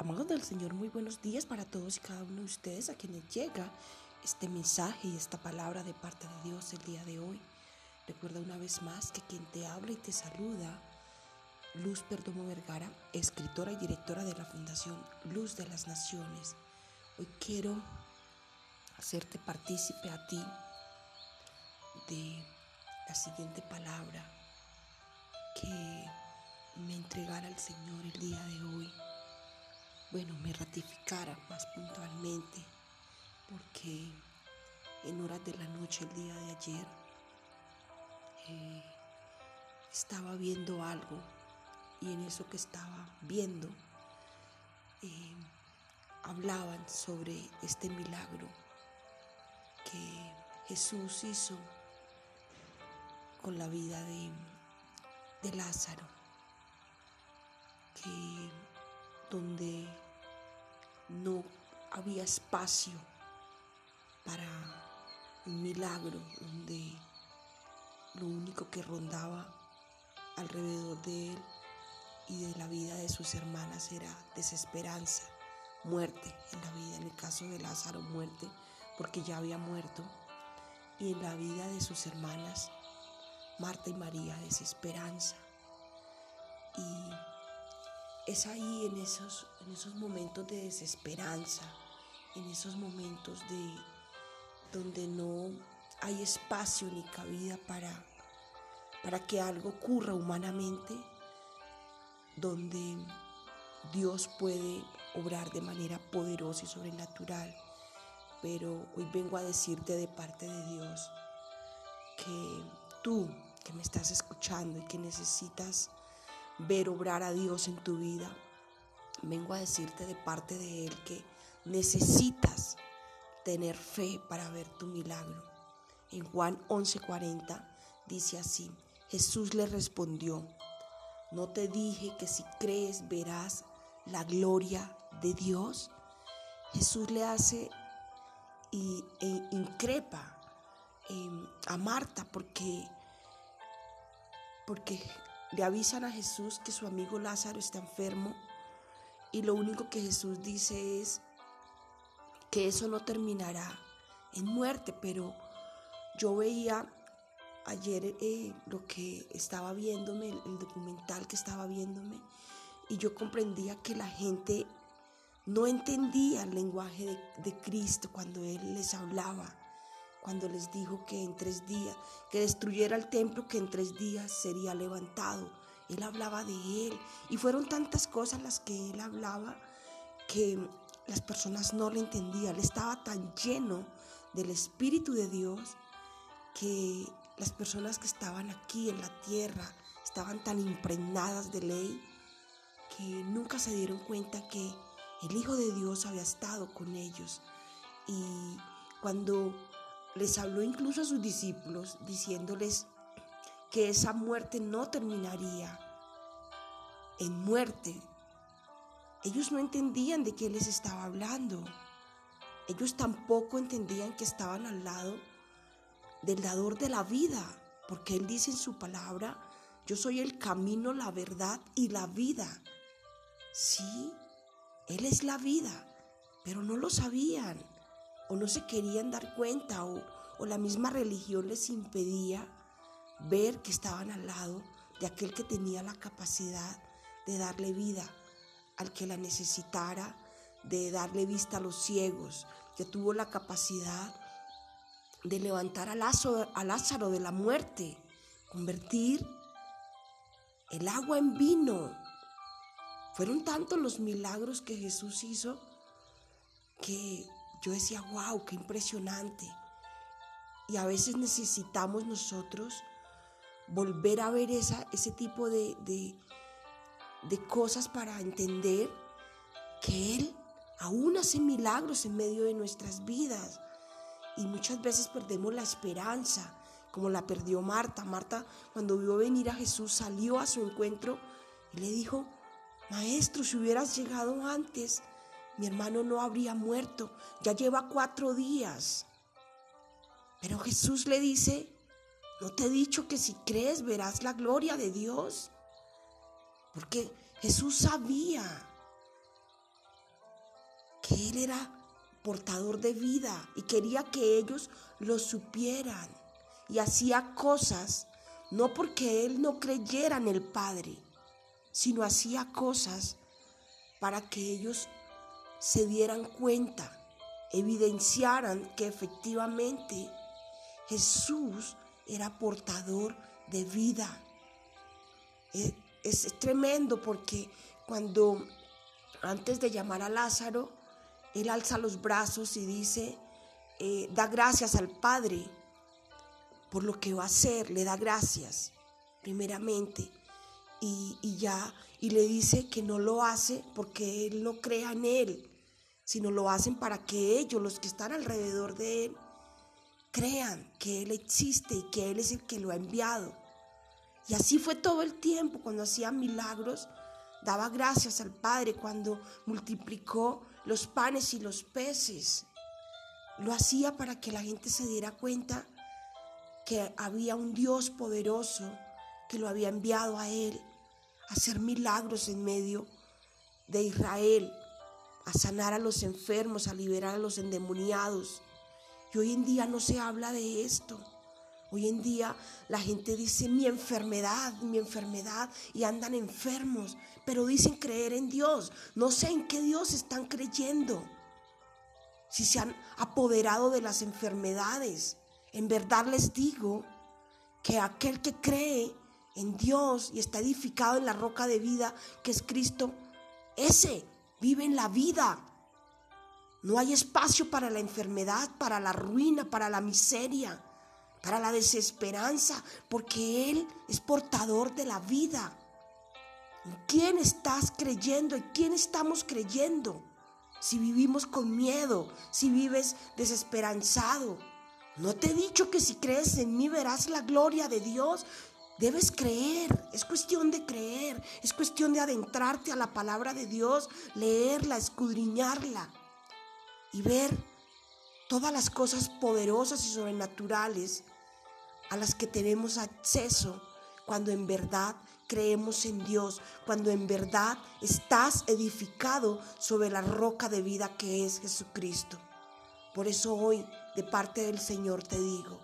Amados del Señor, muy buenos días para todos y cada uno de ustedes a quienes llega este mensaje y esta palabra de parte de Dios el día de hoy. Recuerda una vez más que quien te habla y te saluda, Luz Perdomo Vergara, escritora y directora de la Fundación Luz de las Naciones. Hoy quiero hacerte partícipe a ti de la siguiente palabra que me entregara el Señor el día de bueno, me ratificara más puntualmente, porque en horas de la noche el día de ayer eh, estaba viendo algo y en eso que estaba viendo eh, hablaban sobre este milagro que Jesús hizo con la vida de, de Lázaro, que donde no había espacio para un milagro, donde lo único que rondaba alrededor de él y de la vida de sus hermanas era desesperanza, muerte en la vida, en el caso de Lázaro muerte, porque ya había muerto, y en la vida de sus hermanas, Marta y María, desesperanza. Y es ahí en esos, en esos momentos de desesperanza, en esos momentos de donde no hay espacio ni cabida para, para que algo ocurra humanamente, donde Dios puede obrar de manera poderosa y sobrenatural. Pero hoy vengo a decirte de parte de Dios que tú que me estás escuchando y que necesitas ver obrar a Dios en tu vida, vengo a decirte de parte de Él que necesitas tener fe para ver tu milagro. En Juan 11:40 dice así, Jesús le respondió, ¿no te dije que si crees verás la gloria de Dios? Jesús le hace y, e increpa em, a Marta porque, porque le avisan a Jesús que su amigo Lázaro está enfermo y lo único que Jesús dice es que eso no terminará en muerte, pero yo veía ayer eh, lo que estaba viéndome, el, documental que estaba viéndome, y yo comprendía que la gente no entendía el lenguaje de, de Cristo cuando Él les hablaba cuando les dijo que en tres días, que destruyera el templo, que en tres días sería levantado. Él hablaba de él y fueron tantas cosas las que él hablaba que las personas no le entendían. Él estaba tan lleno del Espíritu de Dios que las personas que estaban aquí en la tierra estaban tan impregnadas de ley que nunca se dieron cuenta que el Hijo de Dios había estado con ellos. Y cuando les habló incluso a sus discípulos diciéndoles que esa muerte no terminaría en muerte. Ellos no entendían de qué les estaba hablando. Ellos tampoco entendían que estaban al lado del dador de la vida, porque Él dice en su palabra, yo soy el camino, la verdad y la vida. Sí, Él es la vida, pero no lo sabían o no se querían dar cuenta o, la misma religión les impedía ver que estaban al lado de aquel que tenía la capacidad de darle vida al que la necesitara, de darle vista a los ciegos, que tuvo la capacidad de levantar a Lázaro, a Lázaro de la muerte, convertir el agua en vino. Fueron tantos los milagros que Jesús hizo que yo decía, wow, qué impresionante. Y a veces necesitamos nosotros volver a ver esa, ese tipo de, de, cosas para entender que Él aún hace milagros en medio de nuestras vidas. Y muchas veces perdemos la esperanza, como la perdió Marta. Marta cuando vio venir a Jesús salió a su encuentro y le dijo, Maestro, si hubieras llegado antes, mi hermano no habría muerto, ya lleva cuatro días. Pero Jesús le dice, ¿no te he dicho que si crees verás la gloria de Dios? Porque Jesús sabía que Él era portador de vida y quería que ellos lo supieran. Y hacía cosas no porque Él no creyera en el Padre, sino hacía cosas para que ellos se dieran cuenta, evidenciaran que efectivamente Jesús era portador de vida. Es, es, tremendo porque cuando antes de llamar a Lázaro, él alza los brazos y dice, eh, da gracias al Padre por lo que va a hacer, le da gracias, primeramente, y, y ya, y le dice que no lo hace porque él no crea en él, sino lo hacen para que ellos, los que están alrededor de él, crean que Él existe y que Él es el que lo ha enviado. Y así fue todo el tiempo cuando hacía milagros. Daba gracias al Padre cuando multiplicó los panes y los peces. Lo hacía para que la gente se diera cuenta que había un Dios poderoso que lo había enviado a Él a hacer milagros en medio de Israel, a sanar a los enfermos, a liberar a los endemoniados. Y hoy en día no se habla de esto. Hoy en día la gente dice mi enfermedad, mi enfermedad y andan enfermos, pero dicen creer en Dios. No sé en qué Dios están creyendo. Si se han apoderado de las enfermedades. En verdad les digo que aquel que cree en Dios y está edificado en la roca de vida que es Cristo, ese vive en la vida. No hay espacio para la enfermedad, para la ruina, para la miseria, para la desesperanza, porque Él es portador de la vida. ¿En quién estás creyendo? ¿En quién estamos creyendo? Si vivimos con miedo, si vives desesperanzado. No te he dicho que si crees en mí verás la gloria de Dios. Debes creer, es cuestión de creer, es cuestión de adentrarte a la palabra de Dios, leerla, escudriñarla y ver todas las cosas poderosas y sobrenaturales a las que tenemos acceso cuando en verdad creemos en Dios, cuando en verdad estás edificado sobre la roca de vida que es Jesucristo. Por eso hoy, de parte del Señor, te digo,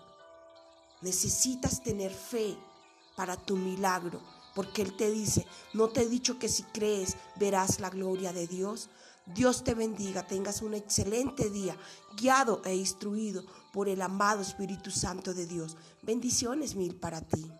necesitas tener fe para tu milagro, porque Él te dice, no te he dicho que si crees verás la gloria de Dios. Dios te bendiga, tengas un excelente día, guiado e instruido por el amado Espíritu Santo de Dios. Bendiciones mil para ti.